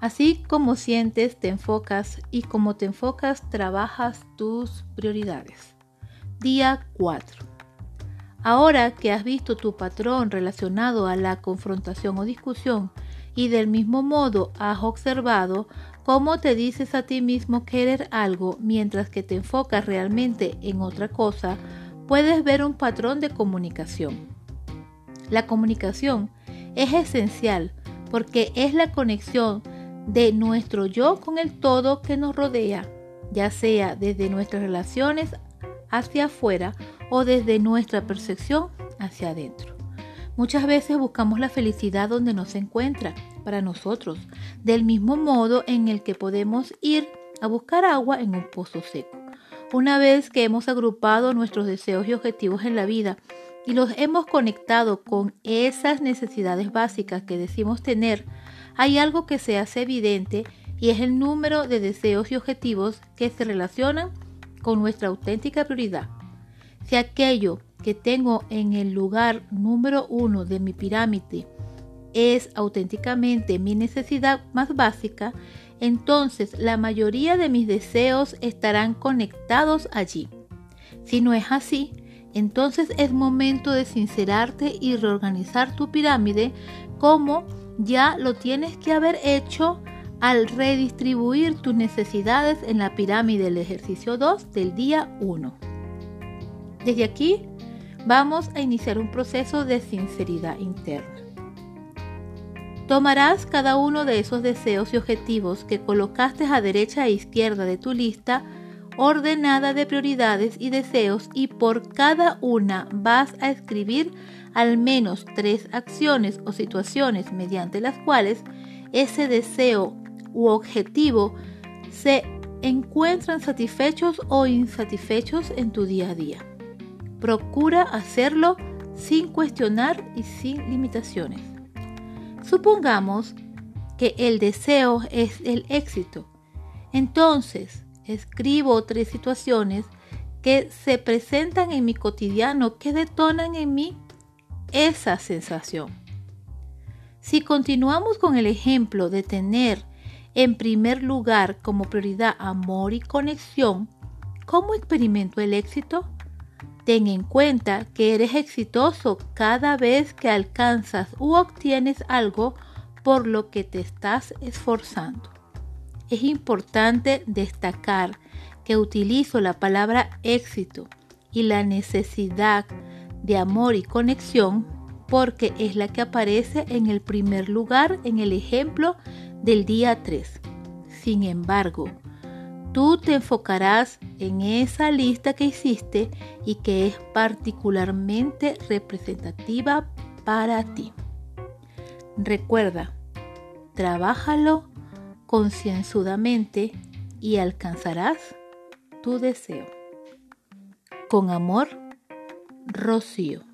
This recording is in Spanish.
Así como sientes, te enfocas y como te enfocas, trabajas tus prioridades. Día 4. Ahora que has visto tu patrón relacionado a la confrontación o discusión y del mismo modo has observado cómo te dices a ti mismo querer algo mientras que te enfocas realmente en otra cosa, puedes ver un patrón de comunicación. La comunicación es esencial porque es la conexión de nuestro yo con el todo que nos rodea, ya sea desde nuestras relaciones hacia afuera o desde nuestra percepción hacia adentro. Muchas veces buscamos la felicidad donde no se encuentra para nosotros, del mismo modo en el que podemos ir a buscar agua en un pozo seco. Una vez que hemos agrupado nuestros deseos y objetivos en la vida y los hemos conectado con esas necesidades básicas que decimos tener, hay algo que se hace evidente y es el número de deseos y objetivos que se relacionan con nuestra auténtica prioridad. Si aquello que tengo en el lugar número uno de mi pirámide es auténticamente mi necesidad más básica, entonces la mayoría de mis deseos estarán conectados allí. Si no es así, entonces es momento de sincerarte y reorganizar tu pirámide como ya lo tienes que haber hecho al redistribuir tus necesidades en la pirámide del ejercicio 2 del día 1. Desde aquí vamos a iniciar un proceso de sinceridad interna. Tomarás cada uno de esos deseos y objetivos que colocaste a derecha e izquierda de tu lista ordenada de prioridades y deseos y por cada una vas a escribir al menos tres acciones o situaciones mediante las cuales ese deseo u objetivo se encuentran satisfechos o insatisfechos en tu día a día. Procura hacerlo sin cuestionar y sin limitaciones. Supongamos que el deseo es el éxito. Entonces, escribo tres situaciones que se presentan en mi cotidiano que detonan en mí esa sensación. Si continuamos con el ejemplo de tener en primer lugar como prioridad amor y conexión, ¿cómo experimento el éxito? Ten en cuenta que eres exitoso cada vez que alcanzas u obtienes algo por lo que te estás esforzando. Es importante destacar que utilizo la palabra éxito y la necesidad de amor y conexión porque es la que aparece en el primer lugar en el ejemplo del día 3. Sin embargo, tú te enfocarás en esa lista que hiciste y que es particularmente representativa para ti. Recuerda, trabájalo concienzudamente y alcanzarás tu deseo. Con amor, Rocío.